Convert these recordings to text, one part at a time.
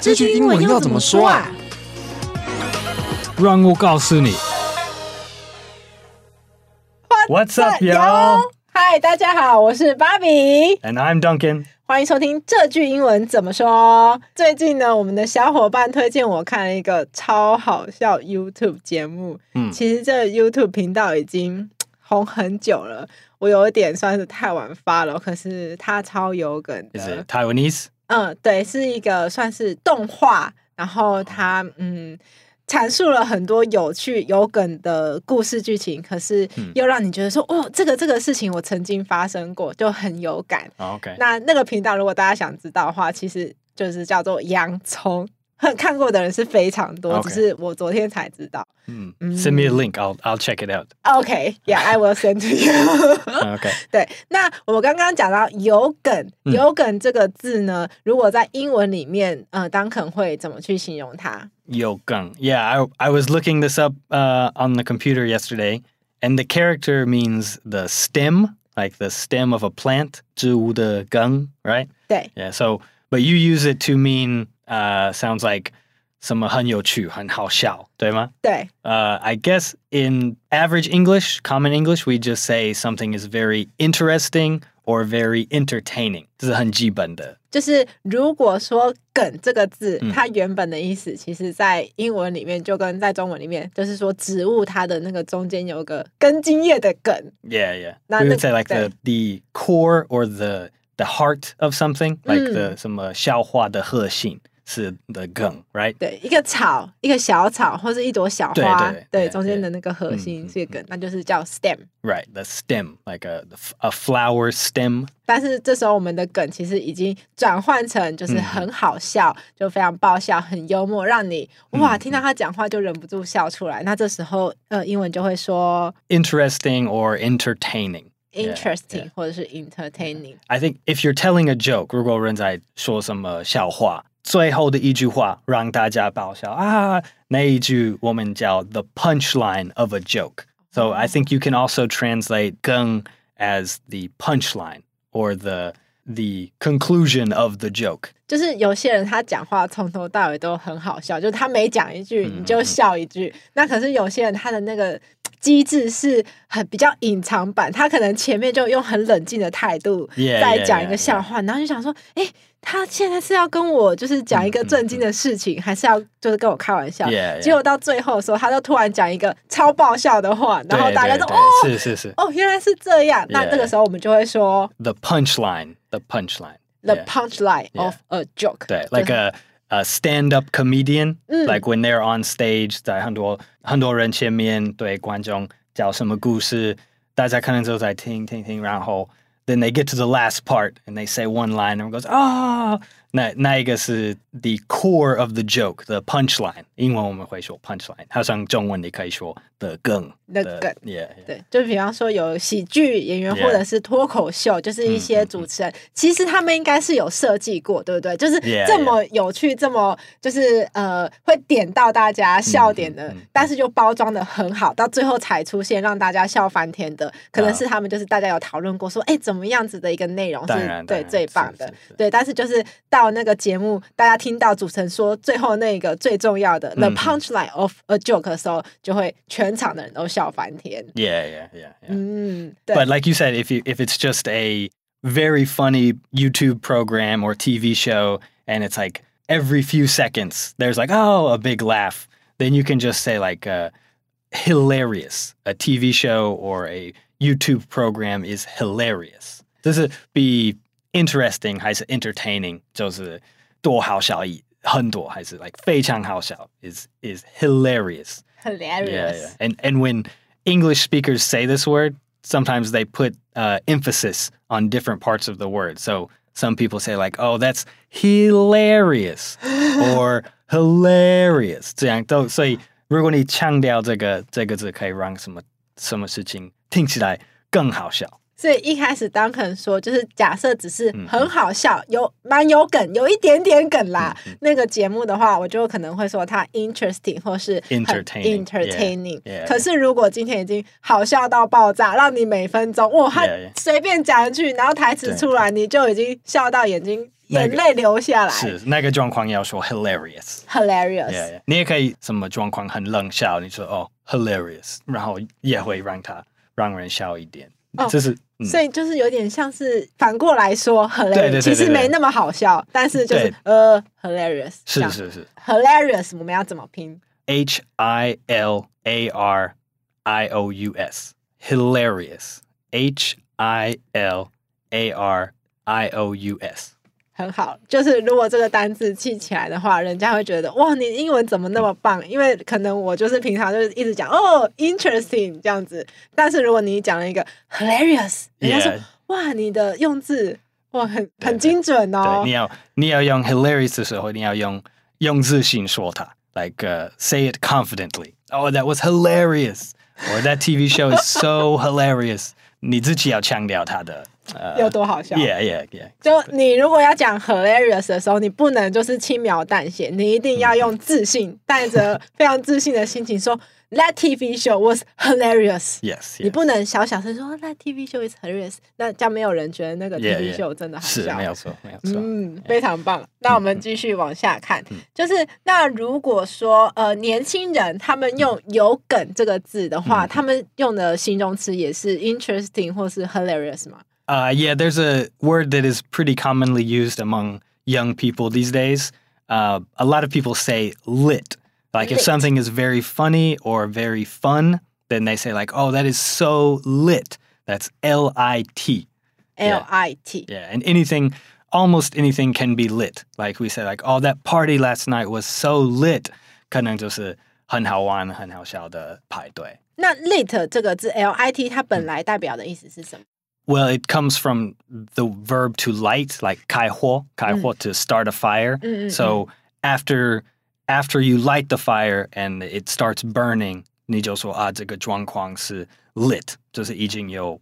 这句英文要怎么说啊？让我告诉你。What's up, y'all? Hi，大家好，我是芭比，And I'm Duncan。欢迎收听这句英文怎么说。最近呢，我们的小伙伴推荐我看了一个超好笑 YouTube 节目。嗯，其实这 YouTube 频道已经 红很久了，我有一点算是太晚发了，可是它超有梗的。Is it Taiwanese? 嗯，对，是一个算是动画，然后它嗯阐述了很多有趣有梗的故事剧情，可是又让你觉得说，嗯、哦，这个这个事情我曾经发生过，就很有感。OK，那那个频道如果大家想知道的话，其实就是叫做洋葱。看过的人是非常多，okay. 只是我昨天才知道。嗯，Send me a link, I'll I'll check it out. Okay, yeah, I will send to you. Okay. 对，那我们刚刚讲到有梗，有梗这个字呢，嗯、如果在英文里面，呃，Duncan 会怎么去形容它？有梗，Yeah, I I was looking this up uh on the computer yesterday, and the character means the stem, like the stem of a plant，植物的根，right? 对。Yeah, so but you use it to mean uh, sounds like 什么很有趣，很好笑，对吗？对。Uh, I guess in average English, common English, we just say something is very interesting or very entertaining. 这是很基本的。就是如果说“梗”这个字，嗯，它原本的意思，其实在英文里面就跟在中文里面，就是说植物它的那个中间有个根茎叶的梗。Yeah, yeah. 那 we would say like the the core or the the heart of something, like the 什么笑话的核心。 是 the 梗，right？对，一个草，一个小草，或是一朵小花，对，中间的那个核心是个梗，那就是叫 stem，right？The stem，like a a flower stem。但是这时候我们的梗其实已经转换成就是很好笑，嗯、就非常爆笑，很幽默，让你哇听到他讲话就忍不住笑出来。那这时候呃，英文就会说 interesting or entertaining，interesting yeah, yeah. 或者是 entertaining。I think if you're telling a joke，如果有人在说什么笑话。最后的一句话让大家爆笑啊！那一句我们叫 the punchline of a joke. So I think you can also translate 更 as the punchline or the the conclusion of the joke. 就是有些人他讲话从头到尾都很好笑，就是他每讲一句你就笑一句。嗯、那可是有些人他的那个机制是很比较隐藏版，他可能前面就用很冷静的态度在讲一个笑话，yeah, yeah, yeah, yeah. 然后就想说，哎。他现在是要跟我就是讲一个震惊的事情，嗯嗯嗯，还是要就是跟我开玩笑？Yeah, yeah. 结果到最后的时候，他就突然讲一个超爆笑的话，然后大家都哦，是是是，哦，原来是这样。那这个时候我们就会说 the punchline，the punchline，the punchline of a joke。对，like a a stand-up comedian，like when they're on stage，在很多很多人前面对观众讲什么故事，大家可能都在听听听，然后。Then they get to the last part and they say one line and goes, ah, oh! 那那一个是 the core of the joke, the punchline。英文我们会说 punchline，好像中文你可以说的梗。的梗，yeah, yeah. 对，就比方说有喜剧演员或者是脱口秀.就是一些主持人，嗯、其实他们应该是有设计过，对不对？就是这么有趣.这么就是呃会点到大家笑点的，嗯、但是就包装的很好，到最后才出现让大家笑翻天的，可能是他们就是大家有讨论过说，哎、uh.，怎么样子的一个内容是对最棒的，对，但是就是到。到那个节目，大家听到主持人说最后那个最重要的 the punchline of a joke 的时候，就会全场的人都笑翻天。Yeah, yeah, yeah. yeah. 嗯，对。But like you said, if you if it's just a very funny YouTube program or TV show, and it's like every few seconds there's like oh a big laugh, then you can just say like uh, hilarious. A TV show or a YouTube program is hilarious. 这是比 interesting 还是 entertaining 就是多好笑一很多还是 like 非常好笑 is is hilarious hilarious yeah, yeah. and and when English speakers say this word sometimes they put uh, emphasis on different parts of the word so some people say like oh that's hilarious or hilarious 这样都所以如果你强调这个这个字可以让什么什么事情听起来更好笑 所以一开始 Duncan 说，就是假设只是很好笑，嗯、有蛮有梗，有一点点梗啦。嗯、那个节目的话，我就可能会说它 interesting 或是 entertaining。可是如果今天已经好笑到爆炸，让你每分钟哇，他随便讲一句，然后台词出来，你就已经笑到眼睛。眼泪流下来，是那个状况要说 hilarious，hilarious。你也可以什么状况很冷笑，你说哦 hilarious，然后也会让他让人笑一点。哦，这是、嗯、所以就是有点像是反过来说 hilarious，其实没那么好笑，但是就是呃 hilarious。是是是 hilarious，我们要怎么拼？H I L A R I O U S，hilarious，H I L A R I O U S。很好，就是如果这个单字记起来的话，人家会觉得哇，你英文怎么那么棒？因为可能我就是平常就是一直讲哦，interesting 这样子，但是如果你讲了一个 hilarious，人家说.哇，你的用字哇很很精准哦。对，你要你要用 hilarious 的时候，你要用用自信说它，like、uh, say it confidently. Oh, that was hilarious. Or that TV show is so hilarious. 你自己要强调它的。有多好笑？Yeah, yeah, yeah. 就你如果要讲 hilarious 的时候，你不能就是轻描淡写，你一定要用自信，带着非常自信的心情说。That TV show was hilarious. Yes, yes. 你不能小小声说 That TV show is hilarious，那这样没有人觉得那个 TV show 真的好笑。是，没有错，没有错。嗯，非常棒。那我们继续往下看，就是那如果说呃年轻人他们用有梗这个字的话，他们用的形容词也是 interesting 或是 hilarious 吗 ？Uh, yeah, there's a word that is pretty commonly used among young people these days. Uh, a lot of people say lit. Like lit. if something is very funny or very fun, then they say like, "Oh, that is so lit." That's L I T. L I T. Yeah, and anything, almost anything can be lit. Like we say, like, "Oh, that party last night was so lit." 可能就是很好玩、很好笑的派对。那 lit 这个字 L I T 它本来代表的意思是什么 ？Well, it comes from the verb to light, like 开火, 开火 mm. to start a fire. Mm-mm-mm. So after after you light the fire and it starts burning, 你就说啊，这个状况是 lit，就是已经有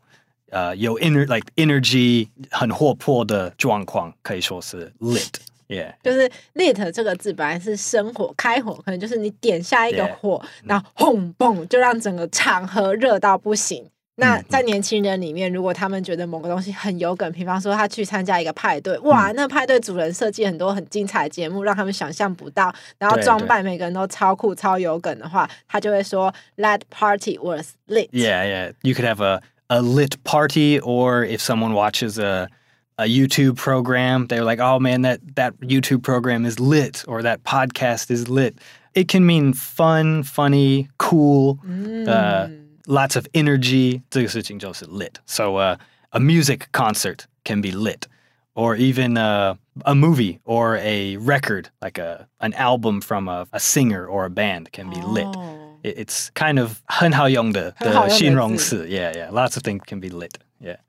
呃有 ener like energy 很活泼的状况，可以说是 lit。Yeah，就是 lit 这个字本来是生火、开火，可能就是你点下一个火，yeah. 然后轰嘣就让整个场合热到不行。 那在年轻人里面，如果他们觉得某个东西很有梗，比方说他去参加一个派对，哇，那派对主人设计很多很精彩的节目，让他们想象不到，然后装扮每个人都超酷、超有梗的话，他就会说 That party was lit. Yeah, yeah. You could have a a lit party, or if someone watches a a YouTube program, they're like, "Oh man, that that YouTube program is lit," or "That podcast is lit." It can mean fun, funny, cool. Mm. Uh, lots of energy. 这个事情就是 lit. So uh, a music concert can be lit, or even uh, a movie or a record, like a an album from a, a singer or a band, can be lit. Oh. It, it's kind of 很好用的的形容词。Yeah, yeah. Lots of things can be lit.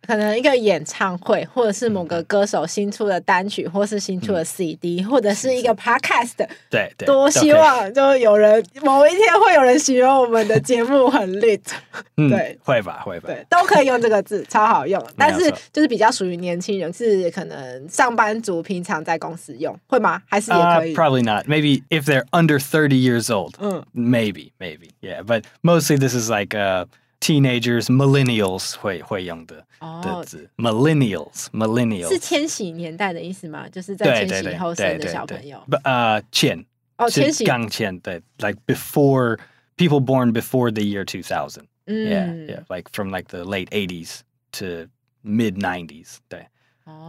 可能一个演唱会，或者是某个歌手新出的单曲，或是新出的 CD，、嗯、或者是一个 Podcast。对对。多希望就有人某一天会有人形容我们的节目很 lit。对、嗯，会吧会吧。对，都可以用这个字，超好用。但是就是比较属于年轻人，是可能上班族平常在公司用，会吗？还是也可以、uh,？Probably not. Maybe if they're under thirty years old. 嗯，maybe maybe yeah. But mostly this is like uh. Teenagers, millennials 会会用的的字，millennials, millennials 是千禧年代的意思吗？就是在千禧后生的小朋友。不呃，前哦，千禧刚前对，like before people born before the year two thousand. Yeah, yeah, like from like the late eighties to mid nineties. 对，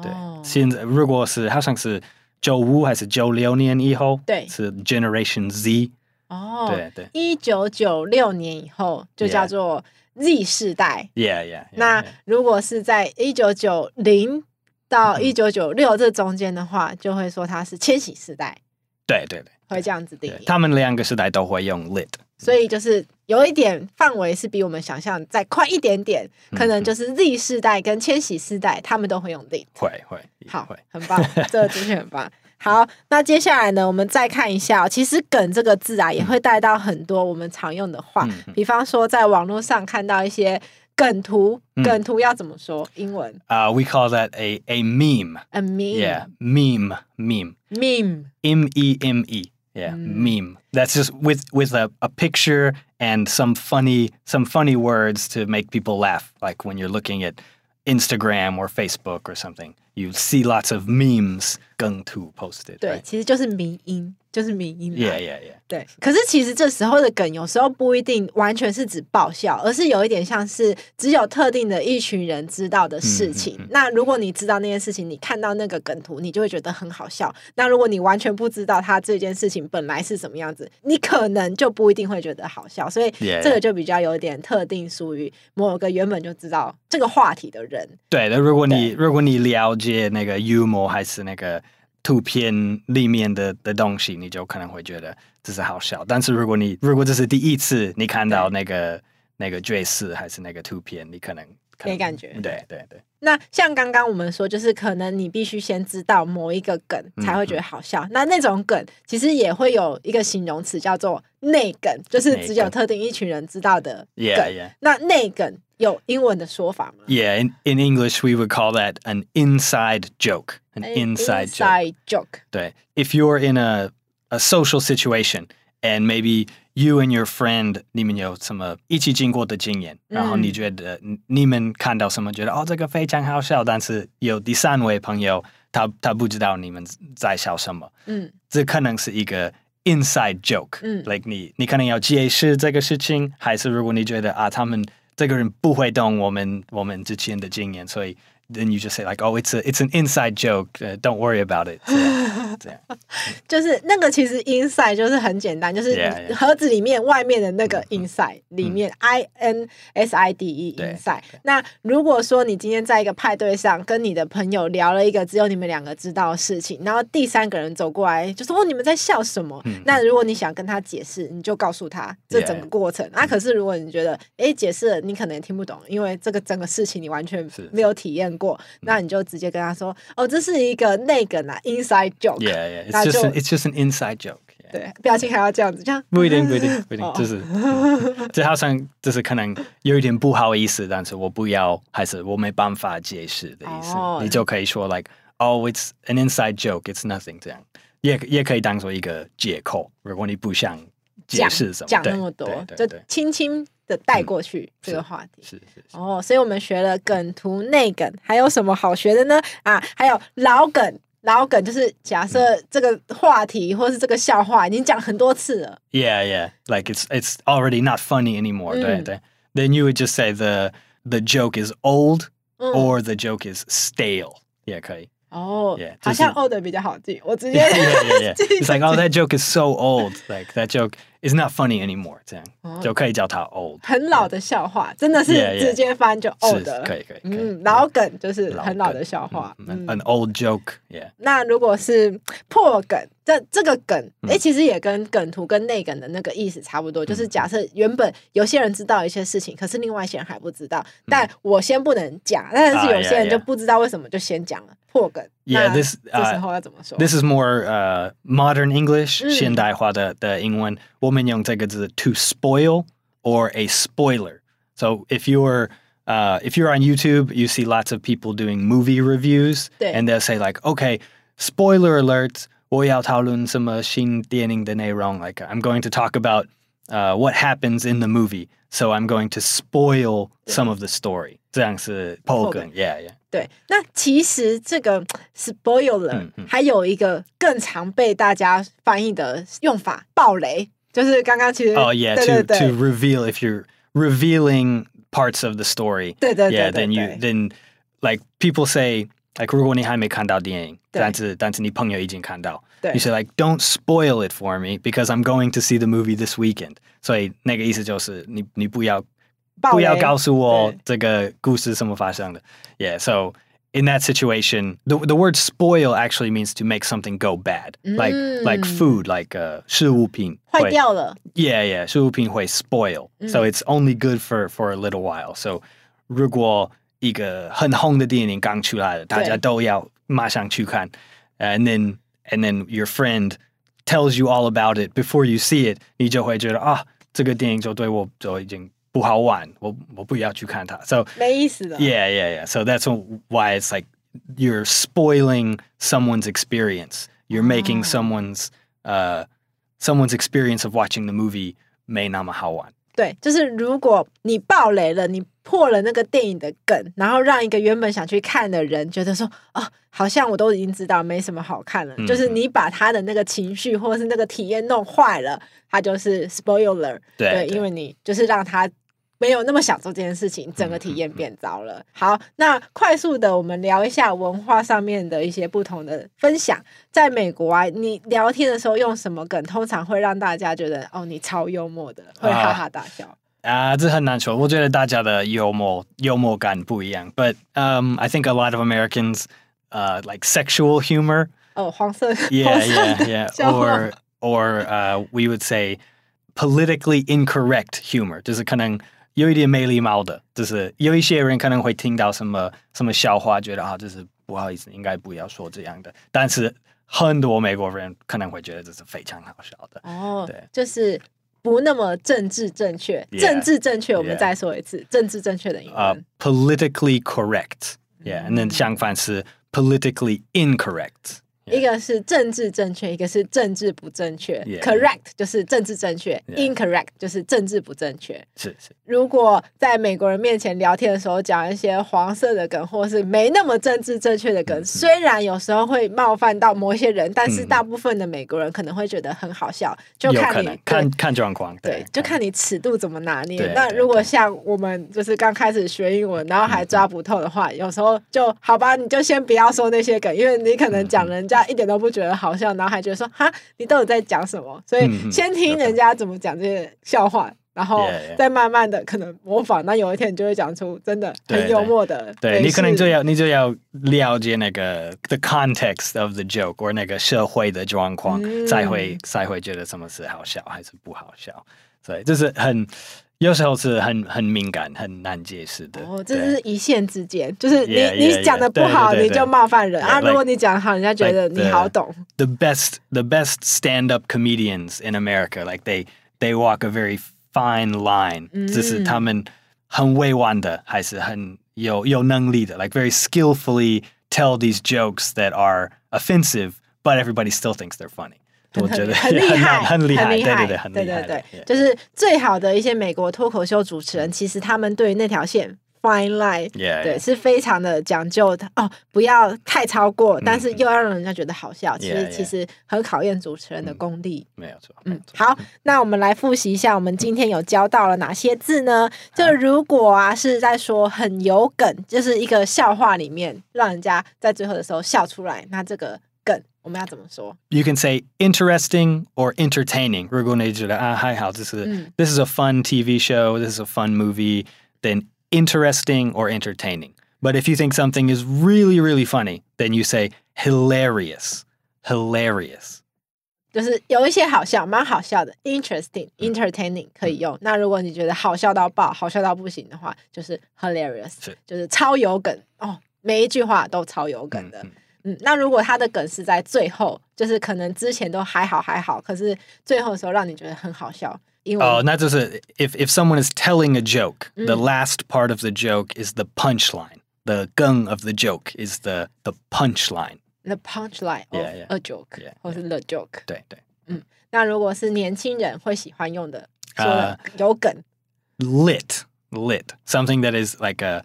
对。现在如果是好像是九五还是九六年以后，对，是 Generation Z。 哦，对对，一九九六年以后就叫做。Z 世代，Yeah, yeah, yeah。那如果是在一九九零到一九九六这中间的话，就会说它是千禧世代。对对对，会这样子定义。他们两个时代都会用 lit，所以就是有一点范围是比我们想象再快一点点，可能就是 Z 世代跟千禧世代，他们都会用 lit。会会，好，很棒，这个资讯很棒。好，那接下来呢，我们再看一下，其实“梗”这个字啊，也会带到很多我们常用的话，嗯、比方说在网络上看到一些梗图，梗图要怎么说？英文？啊、uh,，we call that a a meme. A meme. Yeah, meme, meme. Meme. M E M E. Yeah, mm. meme. That's just with with a, a picture and some funny some funny words to make people laugh. Like when you're looking at Instagram or Facebook or something, you see lots of memes 梗图 posted. 对，right? 其实就是迷因。 就是迷因嘛，yeah, yeah, yeah. 对。可是其实这时候的梗有时候不一定完全是指爆笑，而是有一点像是只有特定的一群人知道的事情。嗯嗯嗯、那如果你知道那件事情，你看到那个梗图，你就会觉得很好笑。那如果你完全不知道他这件事情本来是什么样子，你可能就不一定会觉得好笑。所以这个就比较有点特定，属于某个原本就知道这个话题的人。对的，如果你如果你了解那个幽默还是那个。图片里面的的东西，你就可能会觉得这是好笑。但是如果你如果这是第一次你看到那个那个爵士还是那个图片，你可能没感觉。对对对。那像刚刚我们说，就是可能你必须先知道某一个梗才会觉得好笑。嗯、那那种梗其实也会有一个形容词叫做内梗，就是只有特定一群人知道的梗。Yeah, yeah. 那内梗有英文的说法吗？Yeah, in in English we would call that an inside joke. An inside, inside joke. joke. 对，if you're in a a social situation and maybe you and your friend 你们有什么一起经过的经验，然后你觉得你们看到什么觉得哦这个非常好笑，但是有第三位朋友他他不知道你们在笑什么，嗯，这可能是一个 inside joke，嗯，like 你你可能要解释这个事情，还是如果你觉得啊他们这个人不会懂我们我们之前的经验，所以。then you just say like, oh, it's a it's an inside joke. Uh, don't worry about it. 这样， 这样 就是那个其实 inside 就是很简单，就是盒子里面外面的那个 inside 里面 I N S I D E inside。那如果说你今天在一个派对上跟你的朋友聊了一个只有你们两个知道的事情，然后第三个人走过来就说哦，你们在笑什么？那如果你想跟他解释，你就告诉他这整个过程。那可是如果你觉得哎解释了你可能也听不懂，因为这个整个事情你完全没有体验。过，那你就直接跟他说，哦，这是一个那个呢，inside joke。Yeah, yeah. It's just an, it's just an inside joke. 对，表情还要这样子，这样不一定，不一定，不一定，就是，这好像就是可能有一点不好意思，但是我不要，还是我没办法解释的意思，你就可以说 like, oh, it's an inside joke, it's nothing，这样，也也可以当做一个借口，如果你不想解释什么，讲那么多，就轻轻。的带过去这个话题，是是哦，所以我们学了梗图、内梗，还有什么好学的呢？啊，还有老梗， 老梗就是假设这个话题或是这个笑话已经讲很多次了。Yeah, yeah, like it's it's already not funny anymore. 对对，Then you would just say the the joke is old or the joke is stale. 也可以。哦，好像 old 比较好记，我直接。It's like oh that joke is so old, like that joke. It's not funny anymore，这样就可以叫它 old。很老的笑话，真的是直接翻就 old 了。可以可以。嗯，老梗就是很老的笑话。An old joke，yeah。那如果是破梗，这这个梗，哎，其实也跟梗图跟内梗的那个意思差不多。就是假设原本有些人知道一些事情，可是另外一些人还不知道，但我先不能讲，但是有些人就不知道为什么就先讲了破梗。Yeah, this 这时候要怎么说？This is more uh modern English，现代化的的英文。我们用这个字 to spoil or a spoiler. So if you're uh, if you're on YouTube, you see lots of people doing movie reviews, and they'll say like, "Okay, spoiler alert! 我要讨论什么新电影的内容 Like I'm going to talk about uh, what happens in the movie, so I'm going to spoil some of the story." 这样是破梗，Yeah, yeah. 对，那其实这个 spoiler 还有一个更常被大家翻译的用法，爆雷。就是刚刚其实哦，yeah，to to reveal if you're revealing parts of the story，对对对，yeah，then you then like people say like 如果你还没看到电影，但是但是你朋友已经看到，对，you say like don't spoil it for me because I'm going to see the movie this weekend，所以那个意思就是你你不要 不要告诉我这个故事什么发生的，yeah，so。in that situation, the the word spoil actually means to make something go bad, mm. like like food, like uh, 食物品坏掉了. Yeah, yeah, 食物品会 spoil. Mm. So it's only good for for a little while. So 如果一个很红的电影刚出来了，大家都要马上去看，and then and then your friend tells you all about it before you see it，你就会觉得啊，这个电影就对我就已经 不好玩，我我不要去看它。So 没意思的。Yeah, yeah, yeah. So that's why it's like you're spoiling someone's experience. You're making someone's uh someone's experience of watching the movie 没那么好玩。对，就是如果你爆雷了，你破了那个电影的梗，然后让一个原本想去看的人觉得说，哦，好像我都已经知道没什么好看了。嗯、就是你把他的那个情绪或者是那个体验弄坏了，他就是 spoiler 对。对，因为你就是让他。 没有那么想做这件事情，整个体验变糟了。好，那快速的我们聊一下文化上面的一些不同的分享。在美国啊，你聊天的时候用什么梗，通常会让大家觉得哦，你超幽默的，会哈哈大笑。啊，这很难说。我觉得大家的幽默幽默感不一样。But um, I think a lot of Americans, uh, like sexual humor. 哦，黄色。Yeah, yeah, yeah. Or, or, uh, we would say politically incorrect humor. 就是可能。有一点没礼貌的，就是有一些人可能会听到什么什么笑话，觉得啊，就是不好意思，应该不要说这样的。但是很多美国人可能会觉得这是非常好笑的。哦，对，就是不那么政治正确。Yeah, 政治正确，我们再说一次，yeah. 政治正确的英文。Uh, politically correct，yeah，那、嗯、相反是 politically incorrect。一个是政治正确，一个是政治不正确。Correct 就是政治正确，yeah.，incorrect 就是政治不正确。是是。如果在美国人面前聊天的时候讲一些黄色的梗，或是没那么政治正确的梗，嗯，虽然有时候会冒犯到某些人，但是大部分的美国人可能会觉得很好笑。嗯，就看你看看状况，对，对，就看你尺度怎么拿捏。那如果像我们就是刚开始学英文，然后还抓不透的话，嗯，有时候就好吧，你就先不要说那些梗，因为你可能讲人家。一点都不觉得好笑，然后还觉得说哈，你到底在讲什么？所以先听人家怎么讲这些笑话，嗯、然后再慢慢的可能模仿。那有一天你就会讲出真的很幽默的。对，你可能就要你就要了解那个 the context of the joke，或那个社会的状况，嗯、才会才会觉得什么是好笑还是不好笑。所以就是很。有时候是很很敏感、很难解释的。哦，这是一线之间，就是你 yeah, yeah, yeah, 你讲的不好，你就冒犯人 yeah, 啊。如果你讲好，人家觉得你好懂。Like the, the best the best stand up comedians in America, like they they walk a very fine line，嗯。就是他们很委婉的，还是很有有能力的，like very skillfully tell these jokes that are offensive, but everybody still thinks they're funny. 我觉得很 厉害，很厉害，很厉害，对对对，就是最好的一些美国脱口秀主持人，其实他们对那条线 fine line，对，是非常的讲究的哦，不要太超过，但是又要让人家觉得好笑，其实其实很考验主持人的功力。没有错，嗯，好，那我们来复习一下，我们今天有教到了哪些字呢？就如果啊是在说很有梗，就是一个笑话里面，让人家在最后的时候笑出来，那这个。我们要怎么说？You can say interesting or entertaining。如果你觉得啊还好，这是、嗯、this is a fun TV show, this is a fun movie, then interesting or entertaining. But if you think something is really really funny, then you say hilarious, hilarious. 就是有一些好笑，蛮好笑的，interesting, entertaining 可以用。嗯、那如果你觉得好笑到爆，好笑到不行的话，就是 hilarious，是就是超有梗哦，每一句话都超有梗的。嗯嗯 嗯，那如果他的梗是在最后，就是可能之前都还好还好，可是最后的时候让你觉得很好笑，因为哦，那就是 if if someone is telling a joke,、嗯、the last part of the joke is the punchline. The 梗 of the joke is the the punchline. The punchline of yeah, yeah. a joke，、yeah, 或是 the joke。对对，嗯，那如果是年轻人会喜欢用的，说的有梗、uh,，lit lit something that is like a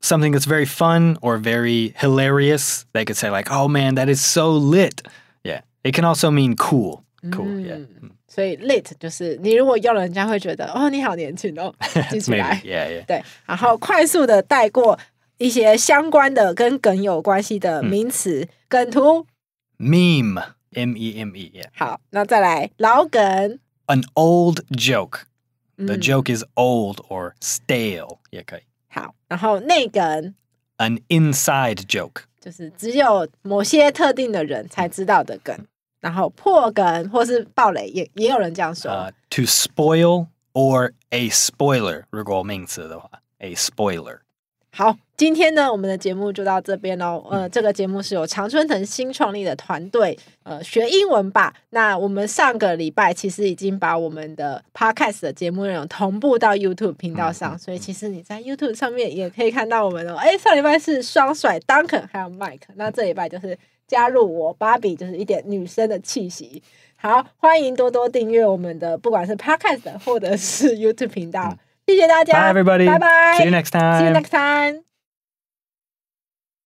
something that's very fun or very hilarious, they could say like, "Oh man, that is so lit." Yeah, it can also mean cool. Cool. Mm. Yeah. 所以 lit 就是你如果用了，人家会觉得哦，你好年轻哦，记起来。 yeah, yeah. 对，然后快速的带过一些相关的跟梗有关系的名词、嗯、梗图。Meme, M-E-M-E. Yeah. 好，那再来老梗。An old joke. The joke is old or stale. 也可以。 好，然后内梗，an inside joke，就是只有某些特定的人才知道的梗。然后破梗或是暴雷也也有人这样说。Uh, to spoil or a spoiler，如果名词的话，a spoiler。好，今天呢，我们的节目就到这边喽。呃，这个节目是由常春藤新创立的团队，呃，学英文吧。那我们上个礼拜其实已经把我们的 podcast 的节目内容同步到 YouTube 频道上，所以其实你在 YouTube 上面也可以看到我们哦。哎，上礼拜是双甩 Duncan 还有 Mike，那这礼拜就是加入我 Barbie，就是一点女生的气息。好，欢迎多多订阅我们的，不管是 podcast 或者是 YouTube 频道。谢谢大家，Bye everybody，拜拜，See you next time，See you next time。